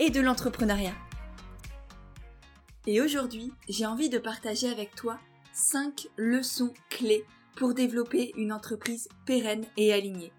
et de l'entrepreneuriat. Et aujourd'hui, j'ai envie de partager avec toi 5 leçons clés pour développer une entreprise pérenne et alignée.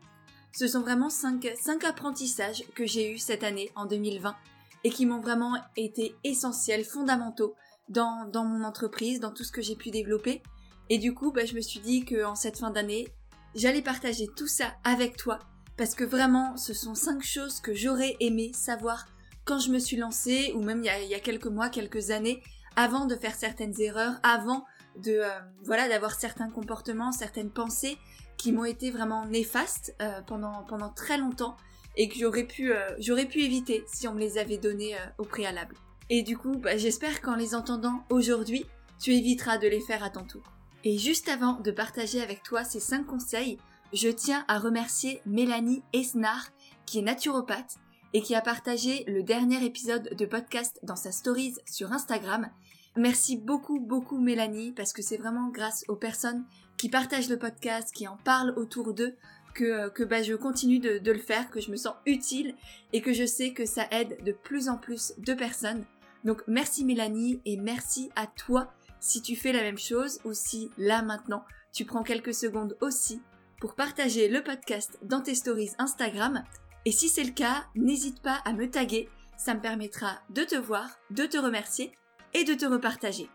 Ce sont vraiment 5, 5 apprentissages que j'ai eus cette année en 2020 et qui m'ont vraiment été essentiels, fondamentaux dans, dans mon entreprise, dans tout ce que j'ai pu développer. Et du coup, bah, je me suis dit qu'en cette fin d'année, j'allais partager tout ça avec toi parce que vraiment, ce sont cinq choses que j'aurais aimé savoir quand je me suis lancée ou même il y, a, quelques mois, quelques années, avant de faire certaines erreurs, avant de euh, voilà d'avoir certains comportements, certaines pensées qui m'ont été vraiment néfastes euh, pendant pendant très longtemps et que j'aurais pu euh, j'aurais pu éviter si on me les avait données au préalable. Et du coup, bah, j'espère qu'en les entendant aujourd'hui, tu éviteras de les faire à ton tour. Et juste avant de partager avec toi ces 5 conseils, je tiens à remercier Mélanie Esnar, qui est naturopathe et qui a partagé le dernier épisode de podcast dans sa stories sur Instagram. Merci beaucoup, beaucoup Mélanie, parce que c'est vraiment grâce aux personnes qui partagent le podcast, qui en parlent autour d'eux, que, que bah, je continue de, de le faire, que je me sens utile et que je sais que ça aide de plus en plus de personnes. Donc merci Mélanie et merci à toi si tu fais la même chose ou si là maintenant tu prends quelques secondes aussi pour partager le podcast dans tes stories Instagram. Et si c'est le cas, n'hésite pas à me taguer, ça me permettra de te voir, de te remercier et de te repartager.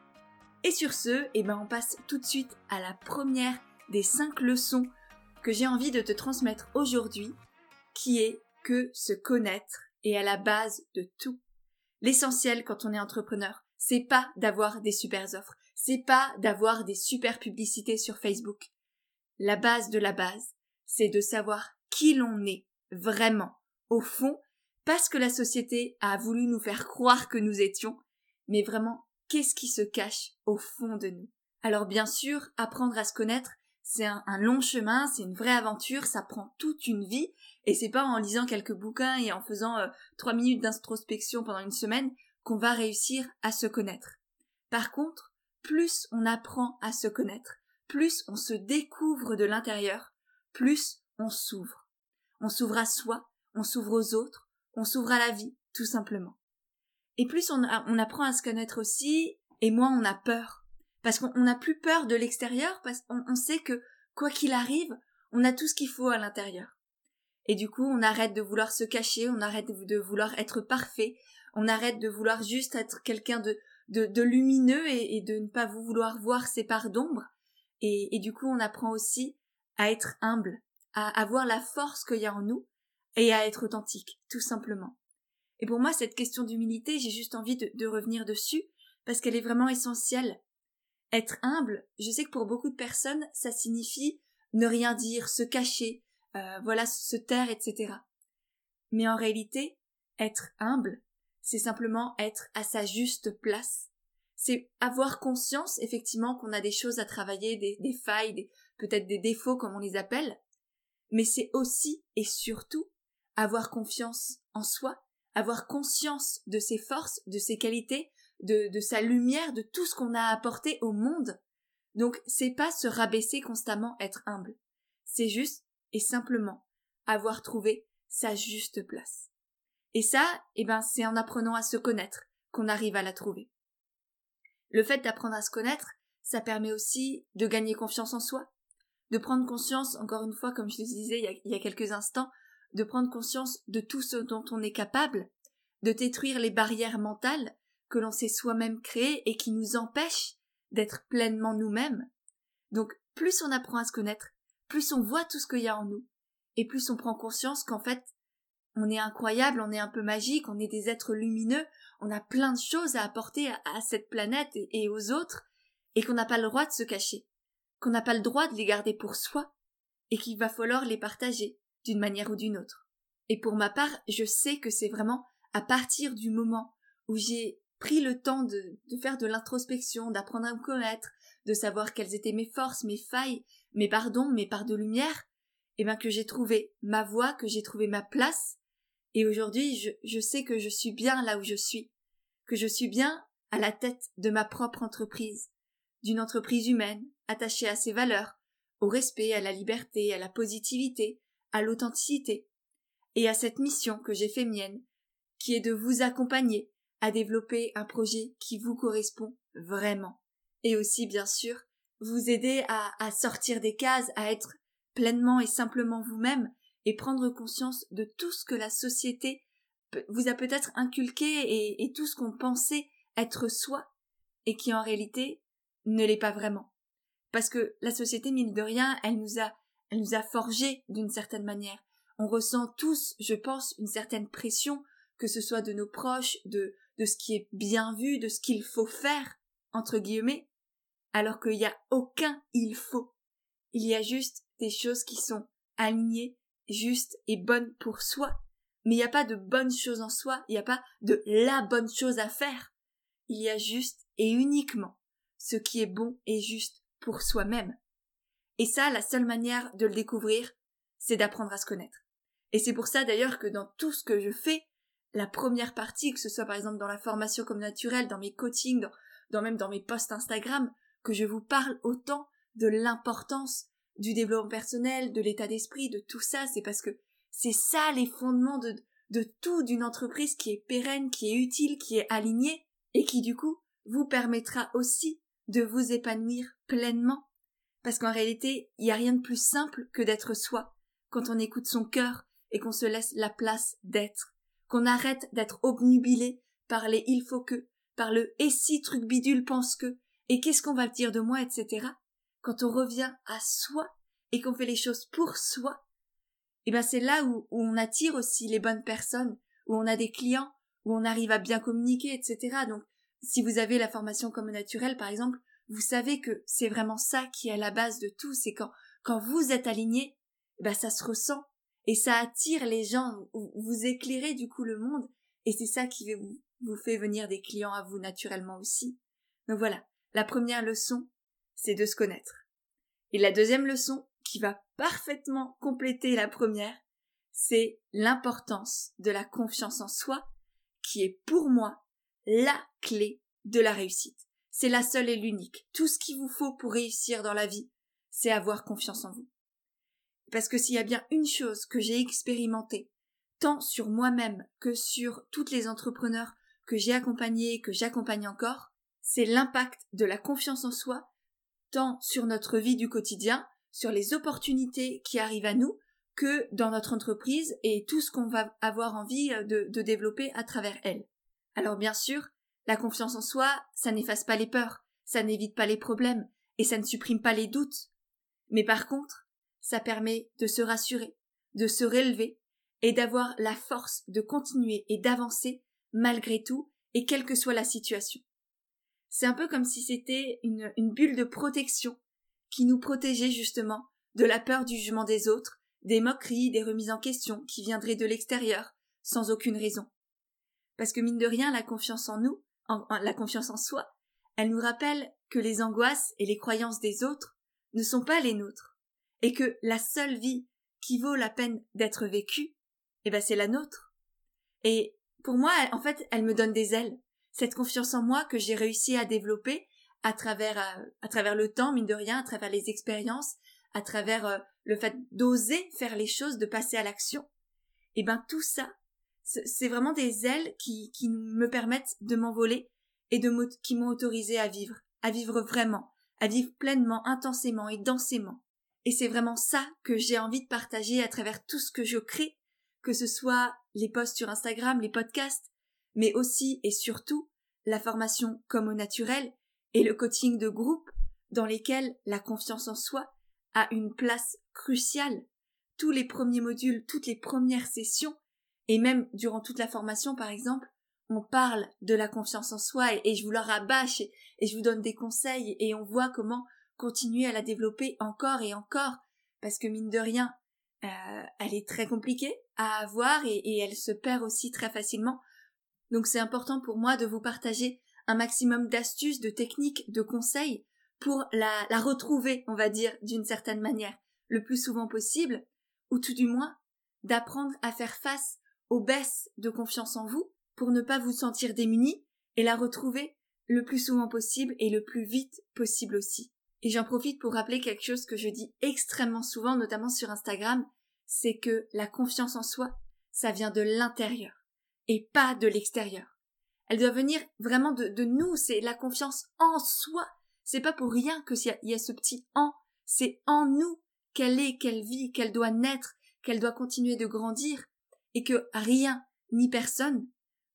Et sur ce, eh ben on passe tout de suite à la première des cinq leçons que j'ai envie de te transmettre aujourd'hui, qui est que se connaître est à la base de tout. L'essentiel quand on est entrepreneur, c'est pas d'avoir des super offres, c'est pas d'avoir des super publicités sur Facebook. La base de la base, c'est de savoir qui l'on est vraiment, au fond, pas ce que la société a voulu nous faire croire que nous étions, mais vraiment qu'est-ce qui se cache au fond de nous. Alors bien sûr, apprendre à se connaître, c'est un, long chemin, c'est une vraie aventure, ça prend toute une vie, et c'est pas en lisant quelques bouquins et en faisant euh, trois minutes d'introspection pendant une semaine qu'on va réussir à se connaître. Par contre, plus on apprend à se connaître, plus on se découvre de l'intérieur, plus on s'ouvre. On s'ouvre à soi, on s'ouvre aux autres, on s'ouvre à la vie, tout simplement. Et plus on, apprend à se connaître aussi, et moins on a peur. Parce qu'on n'a plus peur de l'extérieur, parce qu'on sait que, quoi qu'il arrive, on a tout ce qu'il faut à l'intérieur. Et du coup, on arrête de vouloir se cacher, on arrête de vouloir être parfait, on arrête de vouloir juste être quelqu'un de, lumineux et, de ne pas vouloir voir ses parts d'ombre. Et du coup, on apprend aussi à être humble, à avoir la force qu'il y a en nous et à être authentique, tout simplement. Et pour moi, cette question d'humilité, j'ai juste envie de, de revenir dessus parce qu'elle est vraiment essentielle. Être humble, je sais que pour beaucoup de personnes, ça signifie ne rien dire, se cacher, euh, voilà, se taire, etc. Mais en réalité, être humble, c'est simplement être à sa juste place. C'est avoir conscience, effectivement, qu'on a des choses à travailler, des, des failles, peut-être des défauts, comme on les appelle. Mais c'est aussi et surtout avoir confiance en soi, avoir conscience de ses forces, de ses qualités, de, de sa lumière, de tout ce qu'on a apporté au monde. Donc, c'est pas se rabaisser constamment, être humble. C'est juste et simplement avoir trouvé sa juste place. Et ça, eh ben, c'est en apprenant à se connaître qu'on arrive à la trouver. Le fait d'apprendre à se connaître, ça permet aussi de gagner confiance en soi, de prendre conscience, encore une fois, comme je le disais il y a, quelques instants, de prendre conscience de tout ce dont on est capable, de détruire les barrières mentales que l'on s'est soi-même créées et qui nous empêchent d'être pleinement nous-mêmes. Donc, plus on apprend à se connaître, plus on voit tout ce qu'il y a en nous, et plus on prend conscience qu'en fait, on est incroyable, on est un peu magique, on est des êtres lumineux, on a plein de choses à apporter à, cette planète et, aux autres, et qu'on n'a pas le droit de se cacher, qu'on n'a pas le droit de les garder pour soi, et qu'il va falloir les partager, d'une manière ou d'une autre. Et pour ma part, je sais que c'est vraiment à partir du moment où j'ai pris le temps de, faire de l'introspection, d'apprendre à me connaître, de savoir quelles étaient mes forces, mes failles, mes pardons, mes parts de lumière, et eh bien que j'ai trouvé ma voie, que j'ai trouvé ma place, et aujourd'hui je sais que je suis bien là où je suis, que je suis bien à la tête de ma propre entreprise, d'une entreprise humaine, attachée à ses valeurs, au respect, à la liberté, à la positivité, à l'authenticité, et à cette mission que j'ai fait mienne, qui est de vous accompagner à développer un projet qui vous correspond vraiment. Et aussi, bien sûr, vous aider à, sortir des cases, à être pleinement et simplement vous-même, et prendre conscience de tout ce que la société vous a peut-être inculqué et tout ce qu'on pensait être soi, et qui en réalité ne l'est pas vraiment. Parce que la société, mine de rien, elle nous a, elle nous a forgé d'une certaine manière. On ressent tous, je pense, une certaine pression, que ce soit de nos proches, de, de ce qui est bien vu, de ce qu'il faut faire, entre guillemets, alors qu'il n'y a aucun il faut. Il y a juste des choses qui sont alignées, justes et bonnes pour soi. Mais il n'y a pas de bonnes choses en soi, il n'y a pas de la bonne chose à faire. Il y a juste et uniquement ce qui est bon et juste pour soi-même. Et ça, la seule manière de le découvrir, c'est d'apprendre à se connaître. Et c'est pour ça d'ailleurs que dans tout ce que je fais, la première partie, que ce soit par exemple dans la formation comme naturelle, dans mes coachings, dans, même dans mes posts Instagram, que je vous parle autant de l'importance du développement personnel, de l'état d'esprit, de tout ça, c'est parce que c'est ça les fondements de, de tout d'une entreprise qui est pérenne, qui est utile, qui est alignée, et qui du coup vous permettra aussi de vous épanouir pleinement. Parce qu'en réalité, il n'y a rien de plus simple que d'être soi, quand on écoute son cœur et qu'on se laisse la place d'être, qu'on arrête d'être obnubilé par les il faut que, par le et si truc bidule pense que, et qu'est-ce qu'on va dire de moi, etc. Quand on revient à soi et qu'on fait les choses pour soi, et eh ben c'est là où, où on attire aussi les bonnes personnes, où on a des clients, où on arrive à bien communiquer, etc. Donc si vous avez la formation comme naturelle, par exemple, vous savez que c'est vraiment ça qui est à la base de tout, c'est quand, quand vous êtes aligné, bah ça se ressent et ça attire les gens, vous éclairez du coup le monde et c'est ça qui vous, vous fait venir des clients à vous naturellement aussi. Donc voilà, la première leçon, c'est de se connaître. Et la deuxième leçon, qui va parfaitement compléter la première, c'est l'importance de la confiance en soi, qui est pour moi la clé de la réussite. C'est la seule et l'unique. Tout ce qu'il vous faut pour réussir dans la vie, c'est avoir confiance en vous. Parce que s'il y a bien une chose que j'ai expérimentée, tant sur moi-même que sur toutes les entrepreneurs que j'ai accompagnés, que j'accompagne encore, c'est l'impact de la confiance en soi, tant sur notre vie du quotidien, sur les opportunités qui arrivent à nous, que dans notre entreprise et tout ce qu'on va avoir envie de, de développer à travers elle. Alors bien sûr, la confiance en soi, ça n'efface pas les peurs, ça n'évite pas les problèmes, et ça ne supprime pas les doutes. Mais par contre, ça permet de se rassurer, de se relever, et d'avoir la force de continuer et d'avancer malgré tout, et quelle que soit la situation. C'est un peu comme si c'était une, une bulle de protection qui nous protégeait justement de la peur du jugement des autres, des moqueries, des remises en question qui viendraient de l'extérieur, sans aucune raison. Parce que mine de rien, la confiance en nous, la confiance en soi, elle nous rappelle que les angoisses et les croyances des autres ne sont pas les nôtres, et que la seule vie qui vaut la peine d'être vécue, eh ben c'est la nôtre. Et pour moi, en fait, elle me donne des ailes. Cette confiance en moi que j'ai réussi à développer à travers, euh, à, travers le temps, mine de rien, à travers les expériences, à travers euh, le fait d'oser faire les choses, de passer à l'action. Eh ben tout ça, c'est vraiment des ailes qui, qui me permettent de m'envoler et de qui m'ont autorisé à vivre, à vivre vraiment, à vivre pleinement, intensément et densément. Et c'est vraiment ça que j'ai envie de partager à travers tout ce que je crée, que ce soit les posts sur Instagram, les podcasts, mais aussi et surtout la formation comme au naturel et le coaching de groupe dans lesquels la confiance en soi a une place cruciale. Tous les premiers modules, toutes les premières sessions et même durant toute la formation, par exemple, on parle de la confiance en soi et, je vous la rabâche et, je vous donne des conseils et on voit comment continuer à la développer encore et encore. Parce que mine de rien, euh, elle est très compliquée à avoir et, elle se perd aussi très facilement. Donc c'est important pour moi de vous partager un maximum d'astuces, de techniques, de conseils pour la, la retrouver, on va dire, d'une certaine manière, le plus souvent possible, ou tout du moins d'apprendre à faire face aux baisses de confiance en vous pour ne pas vous sentir démunis et la retrouver le plus souvent possible et le plus vite possible aussi. Et j'en profite pour rappeler quelque chose que je dis extrêmement souvent, notamment sur Instagram, c'est que la confiance en soi, ça vient de l'intérieur et pas de l'extérieur. Elle doit venir vraiment de, nous, c'est la confiance en soi. C'est pas pour rien que s'il y, a ce petit en, c'est en nous qu'elle est, qu'elle vit, qu'elle doit naître, qu'elle doit continuer de grandir, et que rien ni personne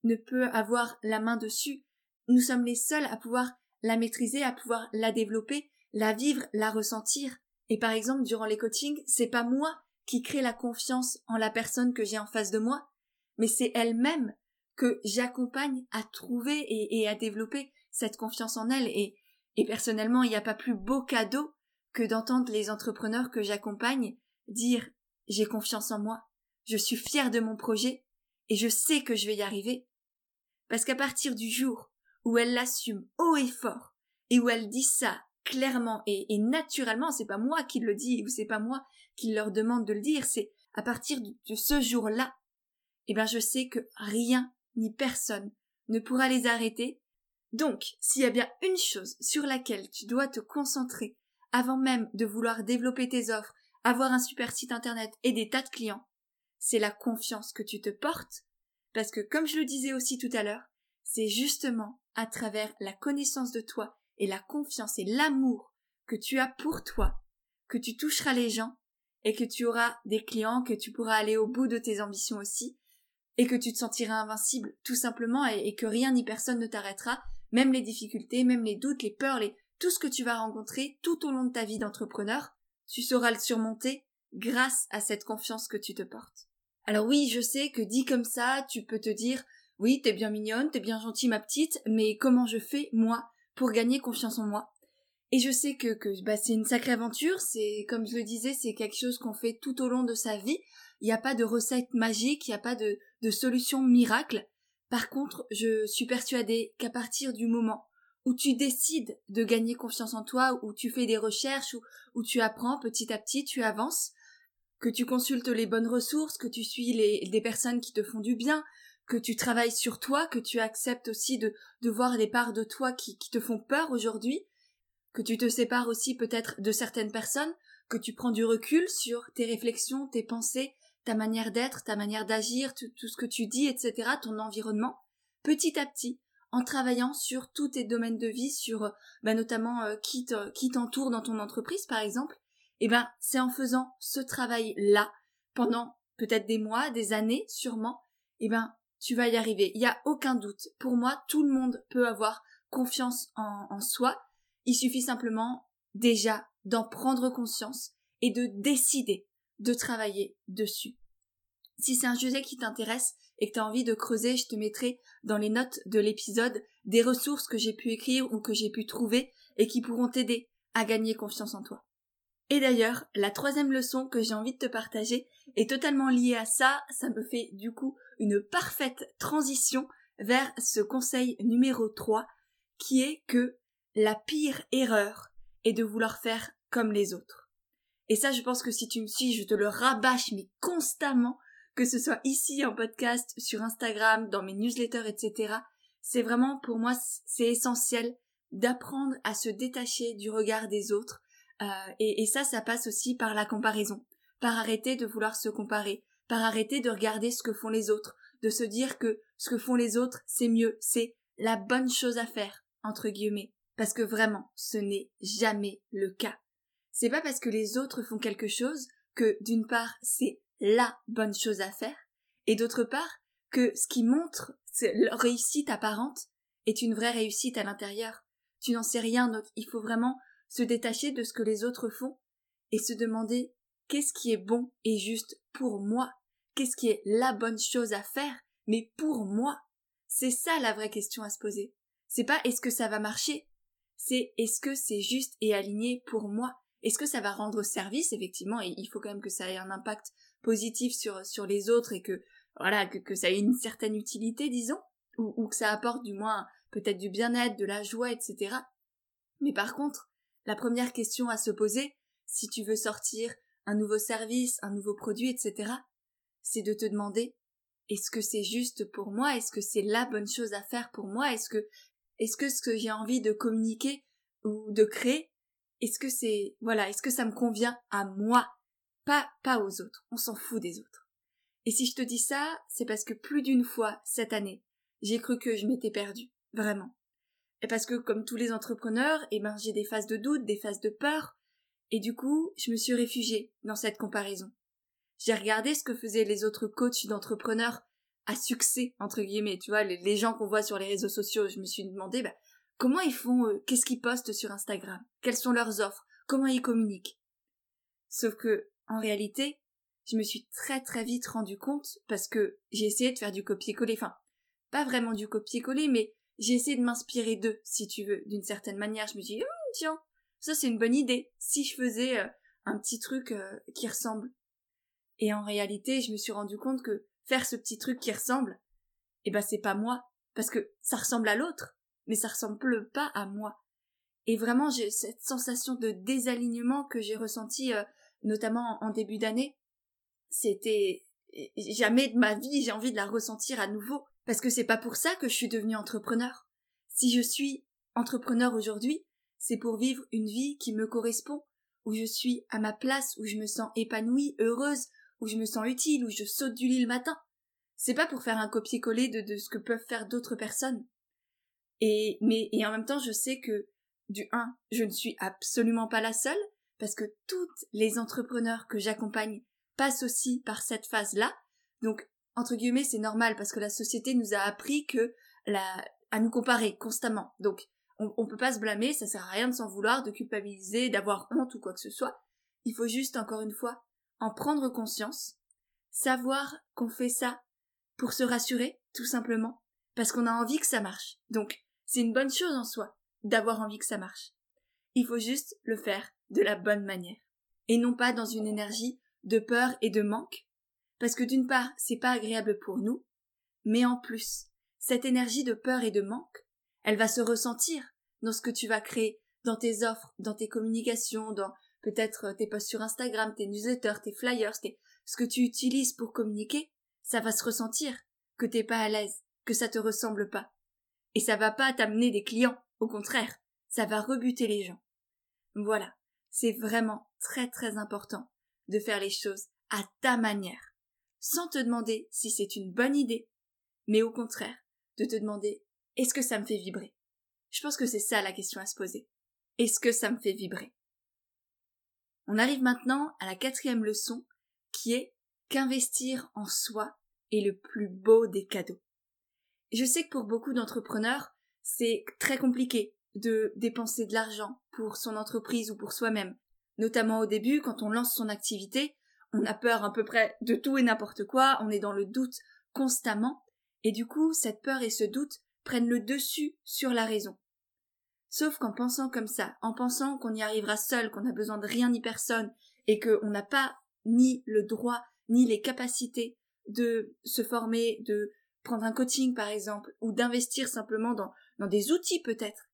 ne peut avoir la main dessus. Nous sommes les seuls à pouvoir la maîtriser, à pouvoir la développer, la vivre, la ressentir. Et par exemple, durant les coachings, c'est pas moi qui crée la confiance en la personne que j'ai en face de moi, mais c'est elle-même que j'accompagne à trouver et, à développer cette confiance en elle. Et, et personnellement, il n'y a pas plus beau cadeau que d'entendre les entrepreneurs que j'accompagne dire j'ai confiance en moi, je suis fière de mon projet et je sais que je vais y arriver. Parce qu'à partir du jour où elle l'assume haut et fort et où elle dit ça clairement et, et naturellement, c'est pas moi qui le dis ou c'est pas moi qui leur demande de le dire, c'est à partir de ce jour-là, eh ben je sais que rien ni personne ne pourra les arrêter. Donc, s'il y a bien une chose sur laquelle tu dois te concentrer avant même de vouloir développer tes offres, avoir un super site internet et des tas de clients, c'est la confiance que tu te portes, parce que comme je le disais aussi tout à l'heure, c'est justement à travers la connaissance de toi et la confiance et l'amour que tu as pour toi que tu toucheras les gens et que tu auras des clients, que tu pourras aller au bout de tes ambitions aussi, et que tu te sentiras invincible, tout simplement, et, que rien ni personne ne t'arrêtera, même les difficultés, même les doutes, les peurs, les, tout ce que tu vas rencontrer tout au long de ta vie d'entrepreneur, tu sauras le surmonter grâce à cette confiance que tu te portes. Alors oui, je sais que dit comme ça, tu peux te dire, oui, t'es bien mignonne, t'es bien gentille ma petite, mais comment je fais, moi, pour gagner confiance en moi? Et je sais que, que bah, c'est une sacrée aventure, c'est comme je le disais, c'est quelque chose qu'on fait tout au long de sa vie. Il n'y a pas de recette magique, il n'y a pas de, de solution miracle. Par contre, je suis persuadée qu'à partir du moment où tu décides de gagner confiance en toi, où tu fais des recherches, où, où tu apprends petit à petit, tu avances, que tu consultes les bonnes ressources, que tu suis les, des personnes qui te font du bien, que tu travailles sur toi, que tu acceptes aussi de, de voir les parts de toi qui, qui te font peur aujourd'hui, que tu te sépares aussi peut-être de certaines personnes, que tu prends du recul sur tes réflexions, tes pensées, ta manière d'être, ta manière d'agir, tout, ce que tu dis, etc., ton environnement, petit à petit, en travaillant sur tous tes domaines de vie, sur bah, notamment euh, qui t'entoure dans ton entreprise par exemple, eh ben c'est en faisant ce travail là pendant peut-être des mois, des années sûrement, eh ben tu vas y arriver. Il n'y a aucun doute. Pour moi, tout le monde peut avoir confiance en soi il suffit simplement déjà d'en prendre conscience et de décider de travailler dessus. Si c'est un sujet qui t'intéresse et que tu as envie de creuser, je te mettrai dans les notes de l'épisode des ressources que j'ai pu écrire ou que j'ai pu trouver et qui pourront t'aider à gagner confiance en toi. Et d'ailleurs, la troisième leçon que j'ai envie de te partager est totalement liée à ça, ça me fait du coup une parfaite transition vers ce conseil numéro 3 qui est que la pire erreur est de vouloir faire comme les autres. Et ça, je pense que si tu me suis, je te le rabâche, mais constamment, que ce soit ici en podcast, sur Instagram, dans mes newsletters, etc. C'est vraiment, pour moi, c'est essentiel d'apprendre à se détacher du regard des autres. Euh, et, ça, ça passe aussi par la comparaison, par arrêter de vouloir se comparer, par arrêter de regarder ce que font les autres, de se dire que ce que font les autres, c'est mieux, c'est la bonne chose à faire, entre guillemets. Parce que vraiment, ce n'est jamais le cas. C'est pas parce que les autres font quelque chose que, d'une part, c'est la bonne chose à faire, et d'autre part, que ce qui montre leur réussite apparente est une vraie réussite à l'intérieur. Tu n'en sais rien, donc il faut vraiment se détacher de ce que les autres font et se demander qu'est-ce qui est bon et juste pour moi, qu'est-ce qui est la bonne chose à faire, mais pour moi. C'est ça la vraie question à se poser. C'est pas est-ce que ça va marcher, c'est est-ce que c'est juste et aligné pour moi Est-ce que ça va rendre service effectivement et il faut quand même que ça ait un impact positif sur sur les autres et que voilà que, que ça ait une certaine utilité disons ou, que ça apporte du moins peut-être du bien-être, de la joie, etc. Mais par contre, la première question à se poser, si tu veux sortir un nouveau service, un nouveau produit, etc., c'est de te demander est-ce que c'est juste pour moi? Est-ce que c'est la bonne chose à faire pour moi? Est-ce que est-ce que ce que j'ai envie de communiquer ou de créer, est-ce que c'est voilà, est-ce que ça me convient à moi, pas pas aux autres? On s'en fout des autres. Et si je te dis ça, c'est parce que plus d'une fois cette année, j'ai cru que je m'étais perdue, vraiment. Et parce que comme tous les entrepreneurs, eh ben j'ai des phases de doute, des phases de peur, et du coup, je me suis réfugiée dans cette comparaison. J'ai regardé ce que faisaient les autres coachs d'entrepreneurs à succès, entre guillemets, tu vois, les, gens qu'on voit sur les réseaux sociaux. Je me suis demandé, bah, comment ils font, euh, qu'est-ce qu'ils postent sur Instagram, quelles sont leurs offres, comment ils communiquent? Sauf que, en réalité, je me suis très très vite rendu compte parce que j'ai essayé de faire du copier-coller, enfin, pas vraiment du copier-coller, mais j'ai essayé de m'inspirer d'eux, si tu veux, d'une certaine manière. Je me dit, hum, tiens, ça c'est une bonne idée, si je faisais euh, un petit truc euh, qui ressemble. Et en réalité, je me suis rendu compte que faire ce petit truc qui ressemble, eh ben c'est pas moi, parce que ça ressemble à l'autre, mais ça ressemble pas à moi. Et vraiment, j'ai cette sensation de désalignement que j'ai ressenti euh, notamment en début d'année. C'était jamais de ma vie j'ai envie de la ressentir à nouveau, parce que c'est pas pour ça que je suis devenue entrepreneur. Si je suis entrepreneur aujourd'hui, c'est pour vivre une vie qui me correspond, où je suis à ma place, où je me sens épanouie, heureuse, où je me sens utile, où je saute du lit le matin. C'est pas pour faire un copier-coller de, ce que peuvent faire d'autres personnes. Et, mais, et en même temps, je sais que, du 1, je ne suis absolument pas la seule, parce que toutes les entrepreneurs que j'accompagne passent aussi par cette phase-là. Donc, entre guillemets, c'est normal, parce que la société nous a appris que la, à nous comparer constamment. Donc, on, on peut pas se blâmer, ça sert à rien de s'en vouloir, de culpabiliser, d'avoir honte ou quoi que ce soit. Il faut juste, encore une fois, en prendre conscience, savoir qu'on fait ça pour se rassurer, tout simplement, parce qu'on a envie que ça marche. Donc, c'est une bonne chose en soi d'avoir envie que ça marche. Il faut juste le faire de la bonne manière. Et non pas dans une énergie de peur et de manque, parce que d'une part, c'est pas agréable pour nous, mais en plus, cette énergie de peur et de manque, elle va se ressentir dans ce que tu vas créer, dans tes offres, dans tes communications, dans peut-être euh, tes posts sur Instagram, tes newsletters, tes flyers, ce que tu utilises pour communiquer, ça va se ressentir que t'es pas à l'aise, que ça te ressemble pas. Et ça va pas t'amener des clients, au contraire, ça va rebuter les gens. Voilà, c'est vraiment très très important de faire les choses à ta manière, sans te demander si c'est une bonne idée, mais au contraire, de te demander est-ce que ça me fait vibrer? Je pense que c'est ça la question à se poser. Est-ce que ça me fait vibrer? On arrive maintenant à la quatrième leçon qui est qu'investir en soi est le plus beau des cadeaux. je sais que pour beaucoup d'entrepreneurs, c'est très compliqué de dépenser de l'argent pour son entreprise ou pour soi-même. Notamment au début, quand on lance son activité, on a peur à peu près de tout et n'importe quoi, on est dans le doute constamment, et du coup, cette peur et ce doute prennent le dessus sur la raison. Sauf qu'en pensant comme ça, en pensant qu'on y arrivera seul, qu'on n'a besoin de rien ni personne, et qu'on n'a pas ni le droit, ni les capacités de se former, de prendre un coaching par exemple, ou d'investir simplement dans, dans des outils peut-être,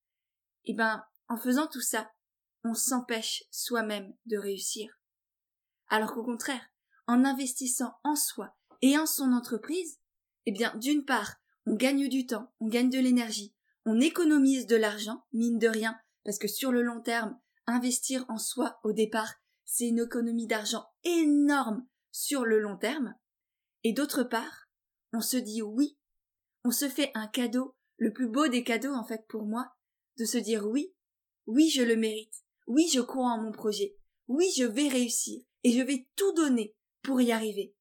eh ben, en faisant tout ça, on s'empêche soi-même de réussir. Alors qu'au contraire, en investissant en soi et en son entreprise, eh bien, d'une part, on gagne du temps, on gagne de l'énergie, on économise de l'argent, mine de rien, parce que sur le long terme, investir en soi au départ, c'est une économie d'argent énorme sur le long terme. Et d'autre part, on se dit oui, on se fait un cadeau, le plus beau des cadeaux en fait pour moi, de se dire oui, oui je le mérite, oui je crois en mon projet, oui je vais réussir, et je vais tout donner pour y arriver.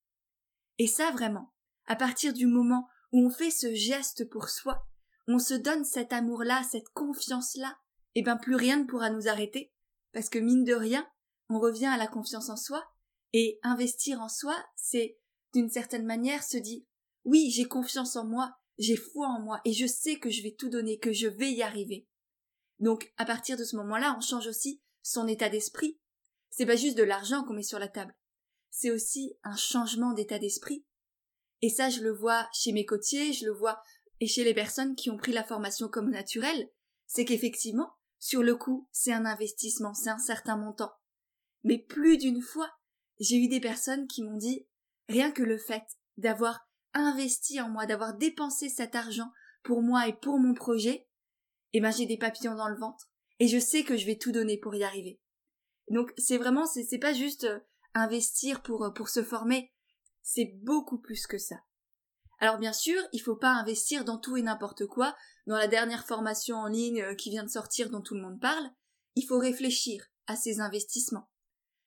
Et ça vraiment, à partir du moment où on fait ce geste pour soi, on se donne cet amour-là, cette confiance-là, et eh ben plus rien ne pourra nous arrêter, parce que mine de rien, on revient à la confiance en soi, et investir en soi, c'est d'une certaine manière se dire oui, j'ai confiance en moi, j'ai foi en moi, et je sais que je vais tout donner, que je vais y arriver. Donc, à partir de ce moment-là, on change aussi son état d'esprit. C'est pas juste de l'argent qu'on met sur la table. C'est aussi un changement d'état d'esprit. Et ça, je le vois chez mes côtiers, je le vois et chez les personnes qui ont pris la formation comme naturelle, c'est qu'effectivement, sur le coup, c'est un investissement, c'est un certain montant. Mais plus d'une fois, j'ai eu des personnes qui m'ont dit, rien que le fait d'avoir investi en moi, d'avoir dépensé cet argent pour moi et pour mon projet, eh ben j'ai des papillons dans le ventre et je sais que je vais tout donner pour y arriver. Donc c'est vraiment c'est pas juste euh, investir pour euh, pour se former, c'est beaucoup plus que ça. Alors bien sûr, il faut pas investir dans tout et n'importe quoi, dans la dernière formation en ligne euh, qui vient de sortir dont tout le monde parle, il faut réfléchir à ces investissements.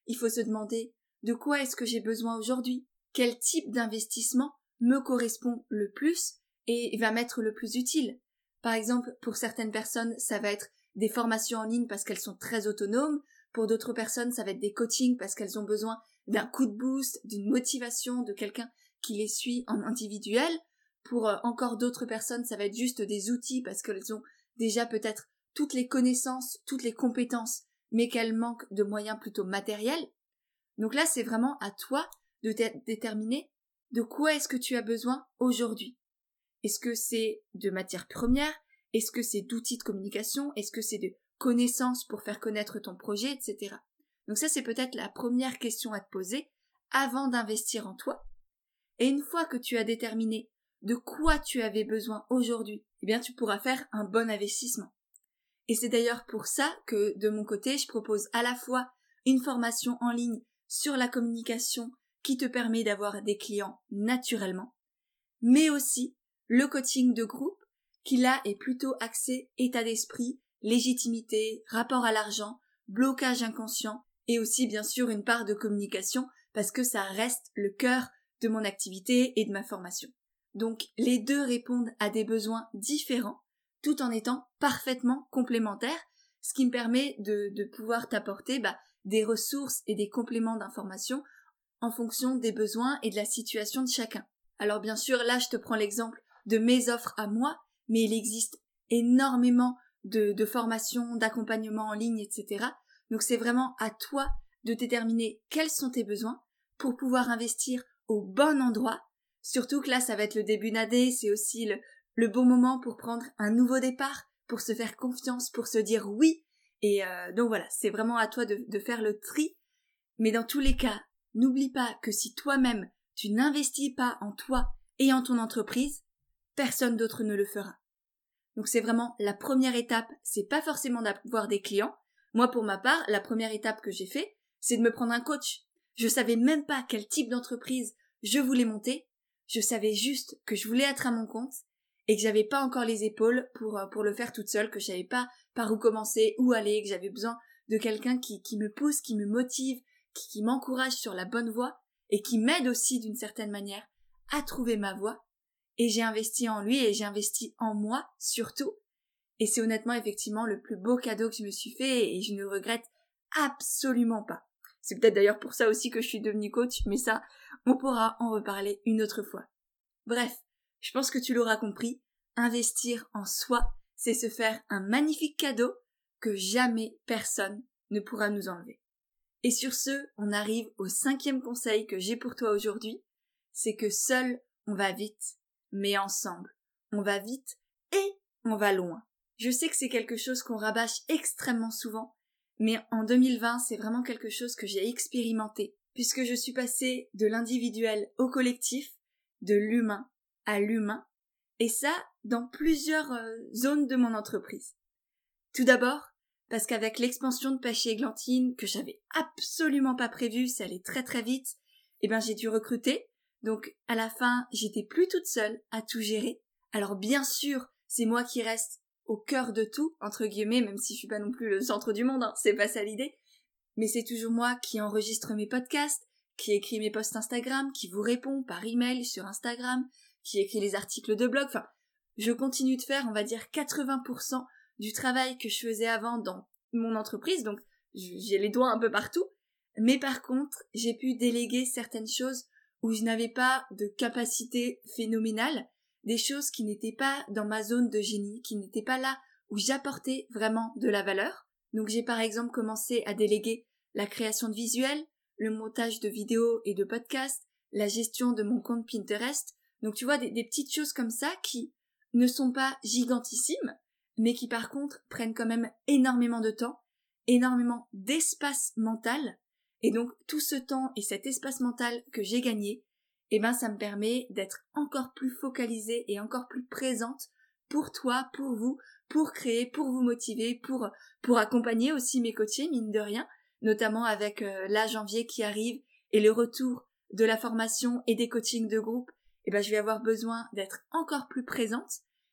Il faut se demander de quoi est-ce que j'ai besoin aujourd'hui? Quel type d'investissement me correspond le plus et va m'être le plus utile? Par exemple, pour certaines personnes, ça va être des formations en ligne parce qu'elles sont très autonomes, pour d'autres personnes, ça va être des coachings parce qu'elles ont besoin d'un coup de boost, d'une motivation, de quelqu'un qui les suit en individuel. Pour euh, encore d'autres personnes, ça va être juste des outils parce qu'elles ont déjà peut-être toutes les connaissances, toutes les compétences, mais qu'elles manquent de moyens plutôt matériels. Donc là, c'est vraiment à toi de déterminer de quoi est-ce que tu as besoin aujourd'hui. Est-ce que c'est de matières premières? Est-ce que c'est d'outils de communication? Est-ce que c'est de connaissances pour faire connaître ton projet, etc. Donc ça, c'est peut-être la première question à te poser avant d'investir en toi. Et une fois que tu as déterminé de quoi tu avais besoin aujourd'hui, eh bien, tu pourras faire un bon investissement. Et c'est d'ailleurs pour ça que, de mon côté, je propose à la fois une formation en ligne sur la communication qui te permet d'avoir des clients naturellement, mais aussi le coaching de groupe qui là est plutôt axé état d'esprit, légitimité, rapport à l'argent, blocage inconscient et aussi bien sûr une part de communication parce que ça reste le cœur de mon activité et de ma formation. Donc les deux répondent à des besoins différents tout en étant parfaitement complémentaires, ce qui me permet de, de pouvoir t'apporter bah, des ressources et des compléments d'information en fonction des besoins et de la situation de chacun. Alors bien sûr, là je te prends l'exemple de mes offres à moi, mais il existe énormément de, formations, d'accompagnement en ligne, etc. Donc c'est vraiment à toi de déterminer quels sont tes besoins pour pouvoir investir au bon endroit. Surtout que là, ça va être le début d'année, c'est aussi le, le bon moment pour prendre un nouveau départ, pour se faire confiance, pour se dire oui et euh, donc voilà, c'est vraiment à toi de, de faire le tri. Mais dans tous les cas, n'oublie pas que si toi-même tu n'investis pas en toi et en ton entreprise, personne d'autre ne le fera. Donc c'est vraiment la première étape, c'est pas forcément d'avoir des clients. Moi pour ma part, la première étape que j'ai fait, c'est de me prendre un coach. Je savais même pas quel type d'entreprise je voulais monter. Je savais juste que je voulais être à mon compte et que j'avais pas encore les épaules pour, euh, pour le faire toute seule, que je savais pas par où commencer, où aller, que j'avais besoin de quelqu'un qui, qui me pousse, qui me motive, qui, qui m'encourage sur la bonne voie et qui m'aide aussi d'une certaine manière à trouver ma voie. Et j'ai investi en lui et j'ai investi en moi surtout. Et c'est honnêtement effectivement le plus beau cadeau que je me suis fait et je ne regrette absolument pas. C'est peut-être d'ailleurs pour ça aussi que je suis devenue coach, mais ça, on pourra en reparler une autre fois. Bref, je pense que tu l'auras compris, investir en soi, c'est se faire un magnifique cadeau que jamais personne ne pourra nous enlever. Et sur ce, on arrive au cinquième conseil que j'ai pour toi aujourd'hui, c'est que seul on va vite, mais ensemble on va vite et on va loin. Je sais que c'est quelque chose qu'on rabâche extrêmement souvent, mais en 2020 c'est vraiment quelque chose que j'ai expérimenté, puisque je suis passée de l'individuel au collectif, de l'humain à l'humain, et ça dans plusieurs euh, zones de mon entreprise. Tout d'abord, parce qu'avec l'expansion de Pêche Églantine, que j'avais absolument pas prévu, ça allait très très vite, eh ben j'ai dû recruter. Donc à la fin, j'étais plus toute seule à tout gérer. Alors bien sûr, c'est moi qui reste au cœur de tout, entre guillemets, même si je suis pas non plus le centre du monde, hein, c'est pas ça l'idée. Mais c'est toujours moi qui enregistre mes podcasts, qui écrit mes posts Instagram, qui vous répond par email sur Instagram, qui écrit les articles de blog, enfin, je continue de faire, on va dire, 80% du travail que je faisais avant dans mon entreprise, donc j'ai les doigts un peu partout. Mais par contre, j'ai pu déléguer certaines choses où je n'avais pas de capacité phénoménale, des choses qui n'étaient pas dans ma zone de génie, qui n'étaient pas là où j'apportais vraiment de la valeur. Donc j'ai par exemple commencé à déléguer la création de visuels, le montage de vidéos et de podcasts, la gestion de mon compte Pinterest, donc tu vois, des, petites choses comme ça qui, ne sont pas gigantissimes, mais qui par contre prennent quand même énormément de temps, énormément d'espace mental, et donc tout ce temps et cet espace mental que j'ai gagné, eh ben ça me permet d'être encore plus focalisée et encore plus présente pour toi, pour vous, pour créer, pour vous motiver, pour pour accompagner aussi mes coachés mine de rien, notamment avec euh, la janvier qui arrive et le retour de la formation et des coachings de groupe, eh ben je vais avoir besoin d'être encore plus présente.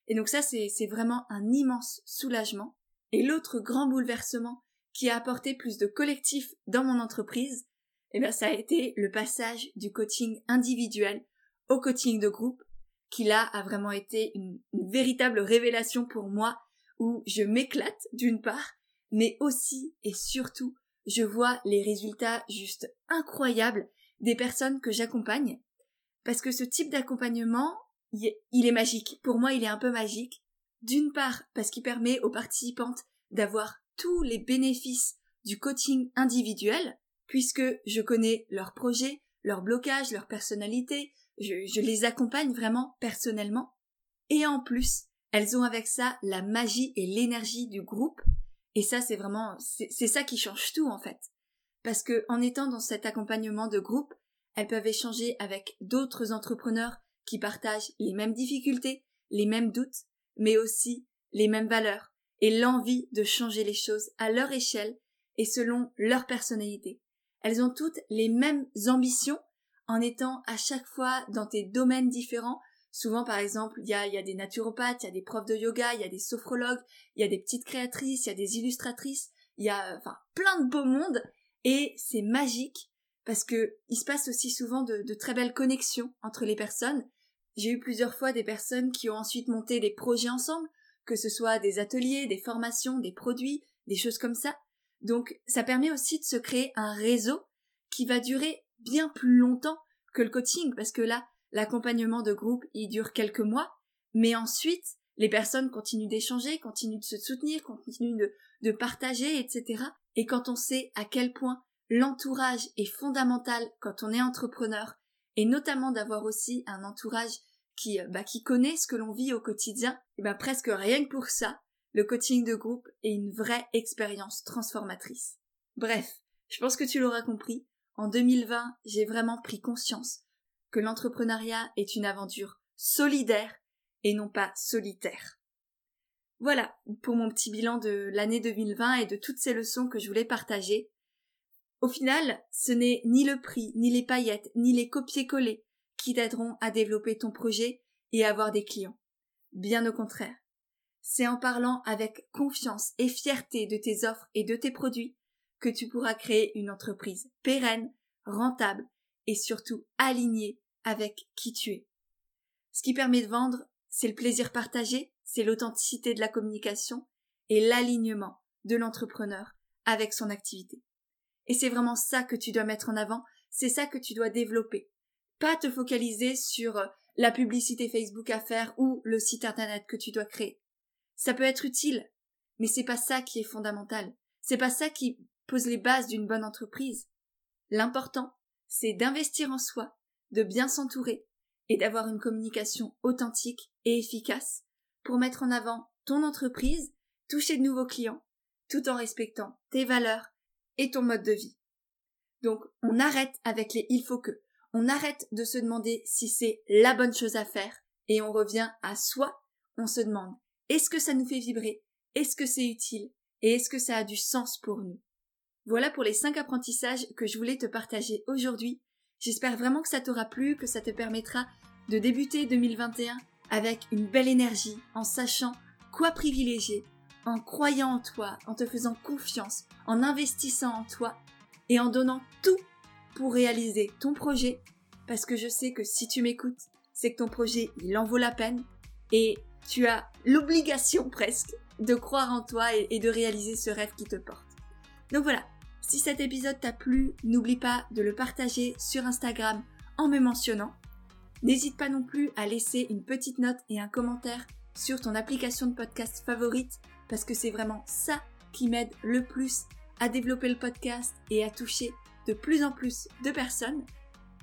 Et donc ça c'est c'est vraiment un immense soulagement. Et l'autre grand bouleversement qui a apporté plus de collectif dans mon entreprise, eh bien, ça a été le passage du coaching individuel au coaching de groupe, qui là a vraiment été une, véritable révélation pour moi, où je m'éclate d'une part, mais aussi et surtout, je vois les résultats juste incroyables des personnes que j'accompagne, parce que ce type d'accompagnement, il est magique. Pour moi, il est un peu magique. D'une part, parce qu'il permet aux participantes d'avoir tous les bénéfices du coaching individuel, puisque je connais leurs projets, leurs blocages, leur personnalité, je, les accompagne vraiment personnellement. Et en plus, elles ont avec ça la magie et l'énergie du groupe. Et ça, c'est vraiment, c'est ça qui change tout, en fait. Parce que, en étant dans cet accompagnement de groupe, elles peuvent échanger avec d'autres entrepreneurs qui partagent les mêmes difficultés, les mêmes doutes, mais aussi les mêmes valeurs et l'envie de changer les choses à leur échelle et selon leur personnalité. Elles ont toutes les mêmes ambitions en étant à chaque fois dans des domaines différents. Souvent, par exemple, il y a, des naturopathes, il y a des profs de yoga, il y a des sophrologues, il y a des petites créatrices, il y a des illustratrices, il y a enfin plein de beaux mondes et c'est magique parce que il se passe aussi souvent de très belles connexions entre les personnes. J'ai eu plusieurs fois des personnes qui ont ensuite monté des projets ensemble, que ce soit des ateliers, des formations, des produits, des choses comme ça. Donc ça permet aussi de se créer un réseau qui va durer bien plus longtemps que le coaching, parce que là, l'accompagnement de groupe, il dure quelques mois, mais ensuite, les personnes continuent d'échanger, continuent de se soutenir, continuent de, de partager, etc. Et quand on sait à quel point l'entourage est fondamental quand on est entrepreneur, et notamment d'avoir aussi un entourage qui, bah, qui connaît ce que l'on vit au quotidien, et bah, presque rien que pour ça, le coaching de groupe est une vraie expérience transformatrice. Bref, je pense que tu l'auras compris, en 2020, j'ai vraiment pris conscience que l'entrepreneuriat est une aventure solidaire et non pas solitaire. Voilà pour mon petit bilan de l'année 2020 et de toutes ces leçons que je voulais partager. Au final, ce n'est ni le prix, ni les paillettes, ni les copier-coller qui t'aideront à développer ton projet et avoir des clients. Bien au contraire. C'est en parlant avec confiance et fierté de tes offres et de tes produits que tu pourras créer une entreprise pérenne, rentable et surtout alignée avec qui tu es. Ce qui permet de vendre, c'est le plaisir partagé, c'est l'authenticité de la communication et l'alignement de l'entrepreneur avec son activité. Et c'est vraiment ça que tu dois mettre en avant, c'est ça que tu dois développer. Pas te focaliser sur la publicité Facebook à faire ou le site internet que tu dois créer. Ça peut être utile, mais c'est pas ça qui est fondamental. C'est pas ça qui pose les bases d'une bonne entreprise. L'important, c'est d'investir en soi, de bien s'entourer et d'avoir une communication authentique et efficace pour mettre en avant ton entreprise, toucher de nouveaux clients, tout en respectant tes valeurs et ton mode de vie. Donc, on arrête avec les il faut que. On arrête de se demander si c'est la bonne chose à faire et on revient à soi. On se demande est-ce que ça nous fait vibrer? Est-ce que c'est utile? Et est-ce que ça a du sens pour nous? Voilà pour les cinq apprentissages que je voulais te partager aujourd'hui. J'espère vraiment que ça t'aura plu, que ça te permettra de débuter 2021 avec une belle énergie, en sachant quoi privilégier, en croyant en toi, en te faisant confiance, en investissant en toi et en donnant tout pour réaliser ton projet, parce que je sais que si tu m'écoutes, c'est que ton projet, il en vaut la peine, et tu as l'obligation presque de croire en toi et, de réaliser ce rêve qui te porte. Donc voilà, si cet épisode t'a plu, n'oublie pas de le partager sur Instagram en me mentionnant. N'hésite pas non plus à laisser une petite note et un commentaire sur ton application de podcast favorite parce que c'est vraiment ça qui m'aide le plus à développer le podcast et à toucher de plus en plus de personnes.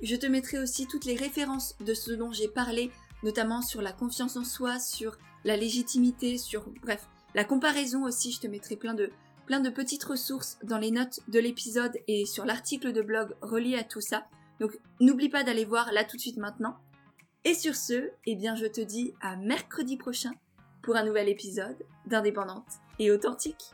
Je te mettrai aussi toutes les références de ce dont j'ai parlé notamment sur la confiance en soi, sur la légitimité, sur bref, la comparaison aussi, je te mettrai plein de plein de petites ressources dans les notes de l'épisode et sur l'article de blog relié à tout ça. Donc n'oublie pas d'aller voir là tout de suite maintenant. Et sur ce, eh bien je te dis à mercredi prochain pour un nouvel épisode d'Indépendante et authentique.